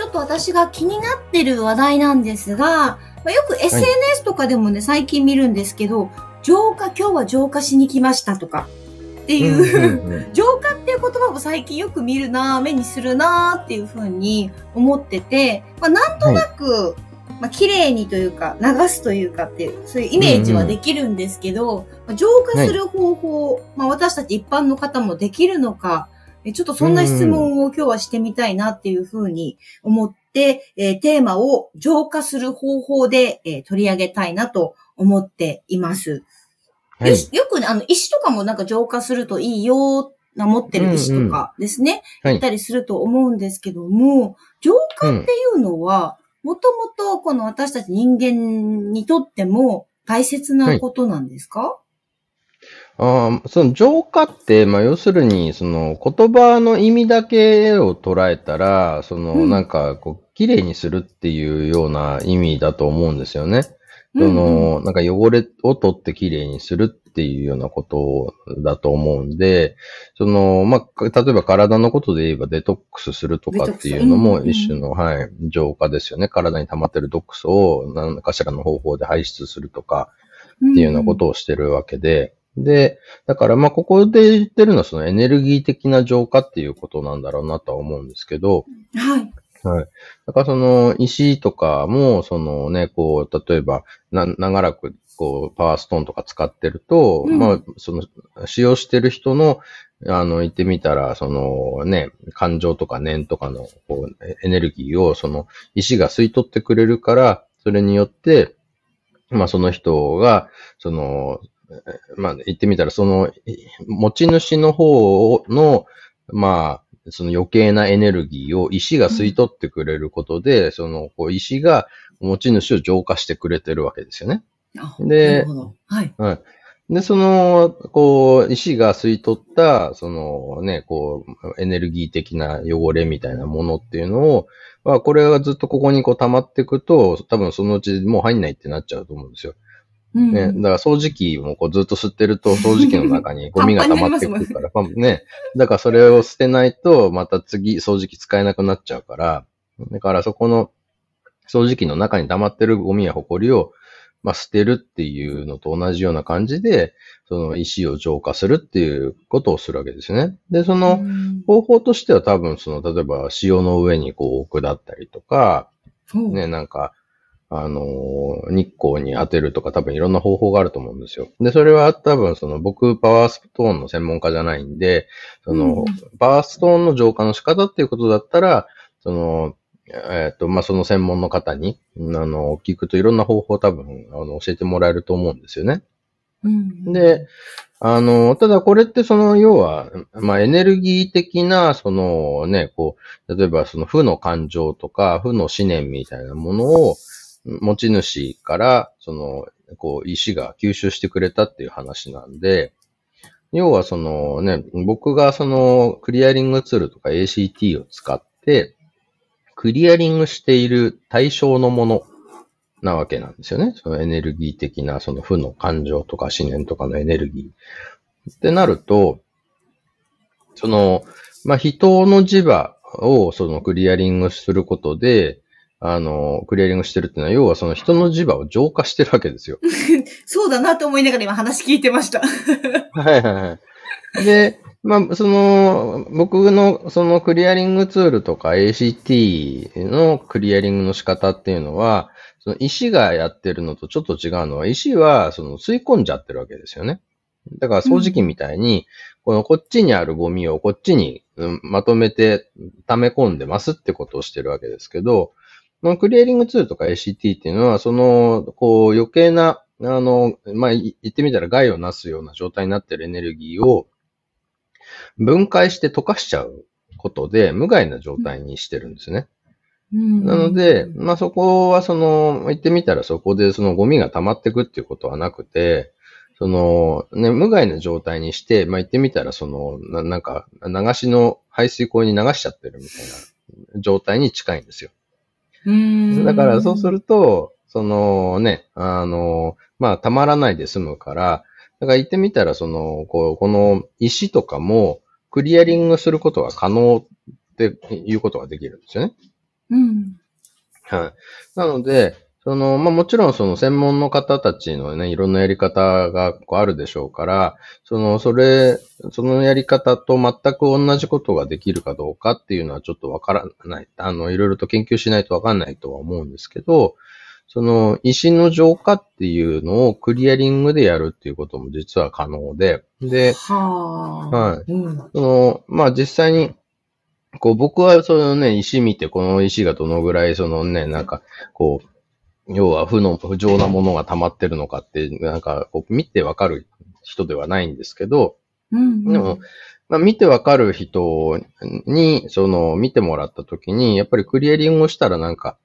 ちょっと私が気になってる話題なんですがまあ、よく SNS とかでもね、はい、最近見るんですけど、浄化、今日は浄化しに来ましたとか、っていう、うんうん、浄化っていう言葉も最近よく見るな目にするなっていうふうに思ってて、まあ、なんとなく、はい、まあ、綺麗にというか、流すというかっていう、そういうイメージはできるんですけど、うんうん、浄化する方法、はい、まあ、私たち一般の方もできるのか、ちょっとそんな質問を今日はしてみたいなっていうふうに思っ、えー、テーマを浄化する方法で、えー、取り上げたいなと思っています。はい、よよくね、あの、石とかもなんか浄化するといいよ、な持ってる石とかですね、うんうん、言ったりすると思うんですけども、はい、浄化っていうのは、もともとこの私たち人間にとっても大切なことなんですか、はいあその浄化って、まあ、要するに、その言葉の意味だけを捉えたら、その、なんか、こう、綺麗にするっていうような意味だと思うんですよね。その、なんか汚れを取って綺麗にするっていうようなことだと思うんで、その、まあ、例えば体のことで言えばデトックスするとかっていうのも一種の、はい、浄化ですよね。体に溜まってる毒素を何かしらの方法で排出するとかっていうようなことをしてるわけで、で、だからまあここで言ってるのはそのエネルギー的な浄化っていうことなんだろうなとは思うんですけど、はい。はい。だからその石とかも、そのね、こう、例えば、な、長らく、こう、パワーストーンとか使ってると、うん、まあ、その、使用してる人の、あの、言ってみたら、そのね、感情とか念とかの、こう、エネルギーを、その、石が吸い取ってくれるから、それによって、まあ、その人が、その、まあ、言ってみたら、その、持ち主の方の、まあ、その余計なエネルギーを石が吸い取ってくれることで、うん、その、こう石が持ち主を浄化してくれてるわけですよね。で、はい。はい。で、その、こう、石が吸い取った、そのね、こう、エネルギー的な汚れみたいなものっていうのを、まあ、これがずっとここにこう溜まっていくと、多分そのうちもう入んないってなっちゃうと思うんですよ。ね、だから掃除機もこうずっと吸ってると 掃除機の中にゴミが溜まってくるから、ね。だからそれを捨てないと、また次掃除機使えなくなっちゃうから、だからそこの掃除機の中に溜まってるゴミや埃を、まあ、捨てるっていうのと同じような感じで、その石を浄化するっていうことをするわけですね。で、その方法としては多分その、例えば塩の上にこう置くだったりとか、ね、なんか、あの、日光に当てるとか多分いろんな方法があると思うんですよ。で、それは多分その僕パワーストーンの専門家じゃないんで、その、パワーストーンの浄化の仕方っていうことだったら、その、えっ、ー、と、まあ、その専門の方に、あの、聞くといろんな方法多分、あの、教えてもらえると思うんですよね。うん、で、あの、ただこれってその、要は、まあ、エネルギー的な、そのね、こう、例えばその負の感情とか、負の思念みたいなものを、持ち主から、その、こう、石が吸収してくれたっていう話なんで、要はそのね、僕がそのクリアリングツールとか ACT を使って、クリアリングしている対象のものなわけなんですよね。そのエネルギー的な、その負の感情とか思念とかのエネルギー。ってなると、その、まあ、人の磁場をそのクリアリングすることで、あの、クリアリングしてるっていうのは、要はその人の磁場を浄化してるわけですよ。そうだなと思いながら今話聞いてました。はいはいはい。で、まあ、その、僕のそのクリアリングツールとか ACT のクリアリングの仕方っていうのは、その石がやってるのとちょっと違うのは、石はその吸い込んじゃってるわけですよね。だから掃除機みたいに、このこっちにあるゴミをこっちにまとめて溜め込んでますってことをしてるわけですけど、のクリアリングツールとか ACT っていうのは、その、こう、余計な、あの、まあ、言ってみたら害をなすような状態になってるエネルギーを分解して溶かしちゃうことで、無害な状態にしてるんですね。うんなので、まあそこはその、言ってみたらそこでそのゴミが溜まってくっていうことはなくて、その、ね、無害な状態にして、まあ言ってみたらその、ななんか、流しの排水溝に流しちゃってるみたいな状態に近いんですよ。うんだからそうすると、そのね、あの、まあ溜まらないで済むから、だから言ってみたらその、こう、この石とかもクリアリングすることが可能っていうことができるんですよね。うん。はい。なので、その、まあもちろんその専門の方たちのね、いろんなやり方がこうあるでしょうから、その、それ、そのやり方と全く同じことができるかどうかっていうのはちょっとわからない。あの、いろいろと研究しないとわかんないとは思うんですけど、その、石の浄化っていうのをクリアリングでやるっていうことも実は可能で、で、はあ。はい。うん。その、まあ実際に、こう僕はそのね、石見て、この石がどのぐらいそのね、なんか、こう、要は負の、不浄なものが溜まってるのかって、なんか、見てわかる人ではないんですけど、うん。でも、まあ見てわかる人に、その、見てもらった時に、やっぱりクリアリングをしたらなんか、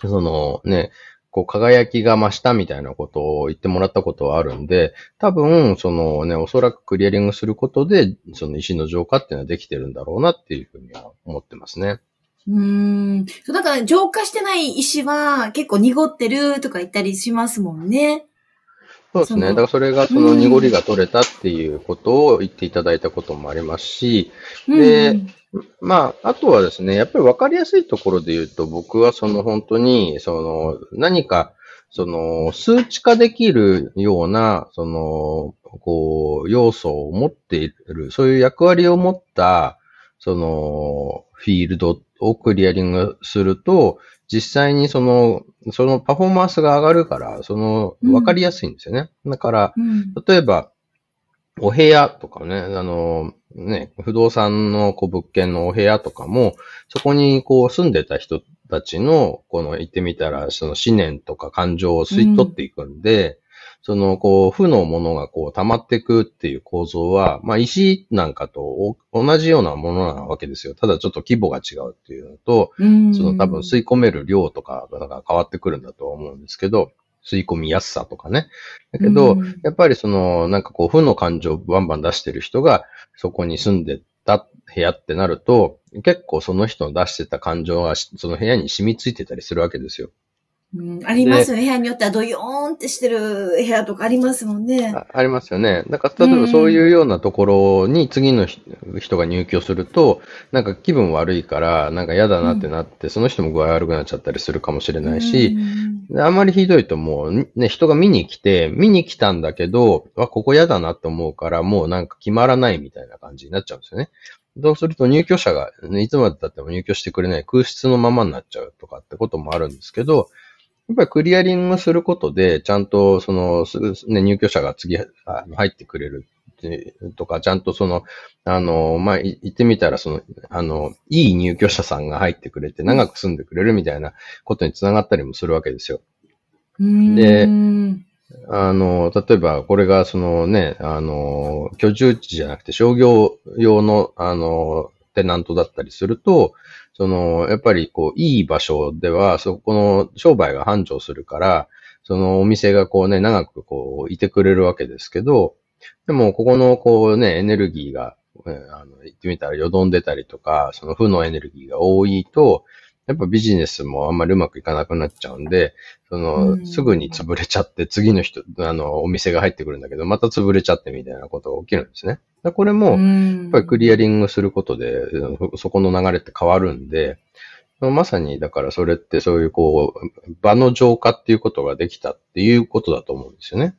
そのね、こう輝きが増したみたいなことを言ってもらったことはあるんで、多分、そのね、おそらくクリアリングすることで、その石の浄化っていうのはできてるんだろうなっていうふうには思ってますね。うーん。そう、だから浄化してない石は結構濁ってるとか言ったりしますもんね。そうですね。だからそれがその濁りが取れたっていうことを言っていただいたこともありますし、でうんまあ、あとはですね、やっぱり分かりやすいところで言うと、僕はその本当に、その何か、その数値化できるような、その、こう、要素を持っている、そういう役割を持った、その、フィールドをクリアリングすると、実際にその、そのパフォーマンスが上がるから、その、分かりやすいんですよね。だから、うん。例えば、お部屋とかね、あの、ね、不動産のこう物件のお部屋とかも、そこにこう住んでた人たちの、この言ってみたら、その思念とか感情を吸い取っていくんで、そのこう負のものがこう溜まっていくっていう構造は、まあ石なんかとお同じようなものなわけですよ。ただちょっと規模が違うっていうのと、うん。その多分吸い込める量とかが変わってくるんだと思うんですけど、吸い込みやすさとかね。だけど、うんやっぱりその、なんかこう、負の感情をバンバン出してる人が、そこに住んでた部屋ってなると、結構その人の出してた感情がしその部屋に染みついてたりするわけですよ。うんありますよね。部屋によってはドヨーンってしてる部屋とかありますもんね。あありますよね。だから、例えばそういうようなところに次の人人が入居すると、なんか気分悪いから、なんか嫌だなってなって、その人も具合悪くなっちゃったりするかもしれないし、うんであんまりひどいともう、ね、人が見に来て、見に来たんだけど、あ、ここ嫌だなって思うから、もうなんか決まらないみたいな感じになっちゃうんですよね。そうすると入居者が、ね、いつまで経っても入居してくれない空室のままになっちゃうとかってこともあるんですけど、やっぱりクリアリングすることで、ちゃんとその、ね、入居者が次あの入ってくれるとか、ちゃんとその、あの、まあ、い言ってみたら、その、あの、いい入居者さんが入ってくれて、長く住んでくれるみたいなことにつながったりもするわけですよ。でうんあの、例えば、これが、そのね、あの、居住地じゃなくて商業用の、あの、テナントだったりすると、その、やっぱり、こう、いい場所では、そこの商売が繁盛するから、そのお店がこうね、長くこう、いてくれるわけですけど、でも、ここのこうね、エネルギーが、あの、言ってみたらよどんでたりとか、その負のエネルギーが多いと、やっぱビジネスもあんまりうまくいかなくなっちゃうんで、その、うんすぐに潰れちゃって、次の人、あの、お店が入ってくるんだけど、また潰れちゃってみたいなことが起きるんですね。でこれも、やっぱりクリアリングすることで、うんそこの流れって変わるんで、まさに、だからそれってそういうこう、場の浄化っていうことができたっていうことだと思うんですよね。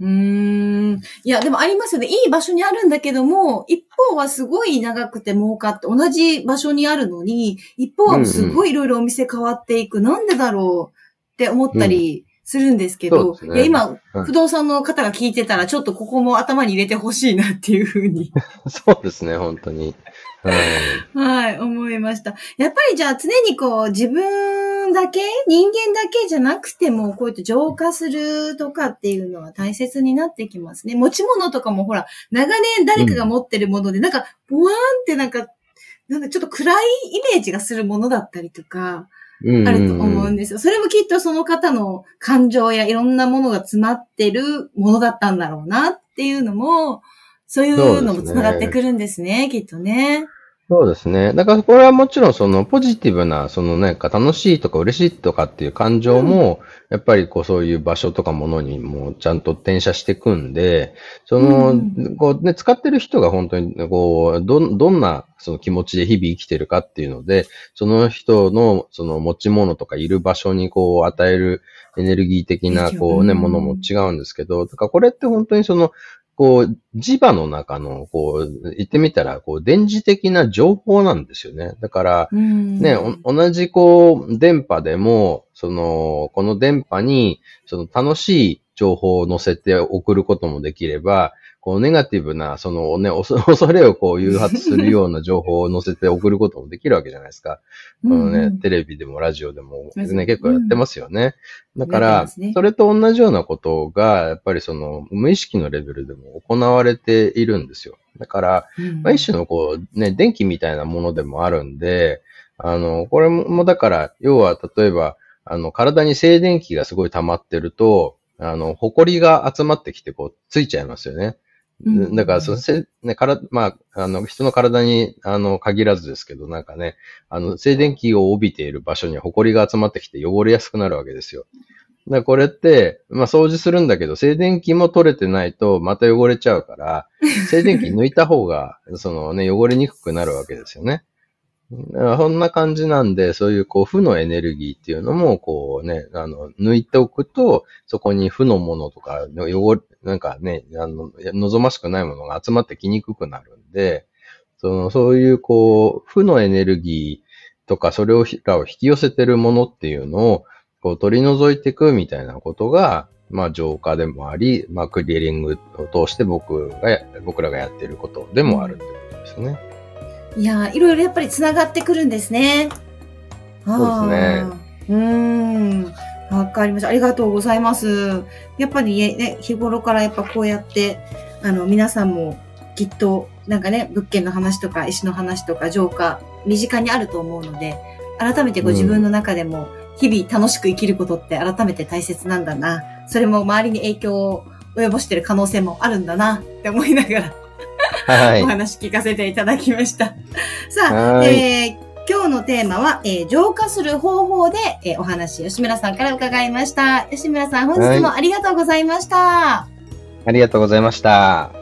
うーん。いや、でもありますよね。いい場所にあるんだけども、一方はすごい長くて儲かって、同じ場所にあるのに、一方はすごいいろいろお店変わっていく。なんでだろうって思ったりするんですけど、ねいや今、はい不動産の方が聞いてたら、ちょっとここも頭に入れてほしいなっていうふうに、そうですね、本当に。はい。はい、思いました。やっぱりじゃあ常にこう、自分だけ、人間だけじゃなくても、こうやって浄化するとかっていうのは大切になってきますね。持ち物とかもほら、長年誰かが持ってるもので、なんか、ボワーンってなんか、なんかちょっと暗いイメージがするものだったりとか、あると思うんですよ。それもきっとその方の感情やいろんなものが詰まってるものだったんだろうなっていうのも、そういうのも繋がってくるんですね、すねきっとね。そうですね。だからこれはもちろんそのポジティブな、そのなんか楽しいとか嬉しいとかっていう感情も、やっぱりこうそういう場所とかものにもちゃんと転写していくんで、その、こうね、使ってる人が本当にこう、ど、どんなその気持ちで日々生きてるかっていうので、その人のその持ち物とかいる場所にこう与えるエネルギー的なこうね、ものも違うんですけど、だからこれって本当にそのこう、磁場の中の、こう、言ってみたら、こう、電磁的な情報なんですよね。だから、ね、同じ、こう、電波でも、その、この電波に、その楽しい情報を載せて送ることもできれば、こう、ネガティブな、そのね、恐れをこう誘発するような情報を載せて送ることもできるわけじゃないですか。このね、テレビでもラジオでもね、結構やってますよね。だから、それと同じようなことが、やっぱりその、無意識のレベルでも行われているんですよ。だから、まあ、一種のこう、ね、電気みたいなものでもあるんで、あの、これもだから、要は例えば、あの、体に静電気がすごい溜まってると、あの、埃が集まってきて、こう、ついちゃいますよね。だから、そせ、ね、から、まあ、あの、人の体に、あの、限らずですけど、なんかね、あの、静電気を帯びている場所に埃が集まってきて汚れやすくなるわけですよ。だこれって、まあ、掃除するんだけど、静電気も取れてないと、また汚れちゃうから、静電気抜いた方が、そのね、汚れにくくなるわけですよね。そんな感じなんで、そういうこう負のエネルギーっていうのも、こうね、あの、抜いておくと、そこに負のものとか、汚れ、なんかね、あの、望ましくないものが集まってきにくくなるんで、その、そういうこう、負のエネルギーとか、それを、らを引き寄せてるものっていうのを、こう取り除いていくみたいなことが、まあ浄化でもあり、まあクリーリングを通して僕が、僕らがやってることでもあるってことですね。いやいろいろやっぱり繋がってくるんですね。そうですね。うん。わかりました。ありがとうございます。やっぱりね、日頃からやっぱこうやって、あの、皆さんもきっと、なんかね、物件の話とか石の話とか浄化、身近にあると思うので、改めてご自分の中でも、日々楽しく生きることって改めて大切なんだな。それも周りに影響を及ぼしてる可能性もあるんだなって思いながらはい、お話聞かせていただきました。さあ、えー今日のテーマは、えー、浄化する方法で、えー、お話、吉村さんから伺いました。吉村さん、本日もありがとうございました。はい、ありがとうございました。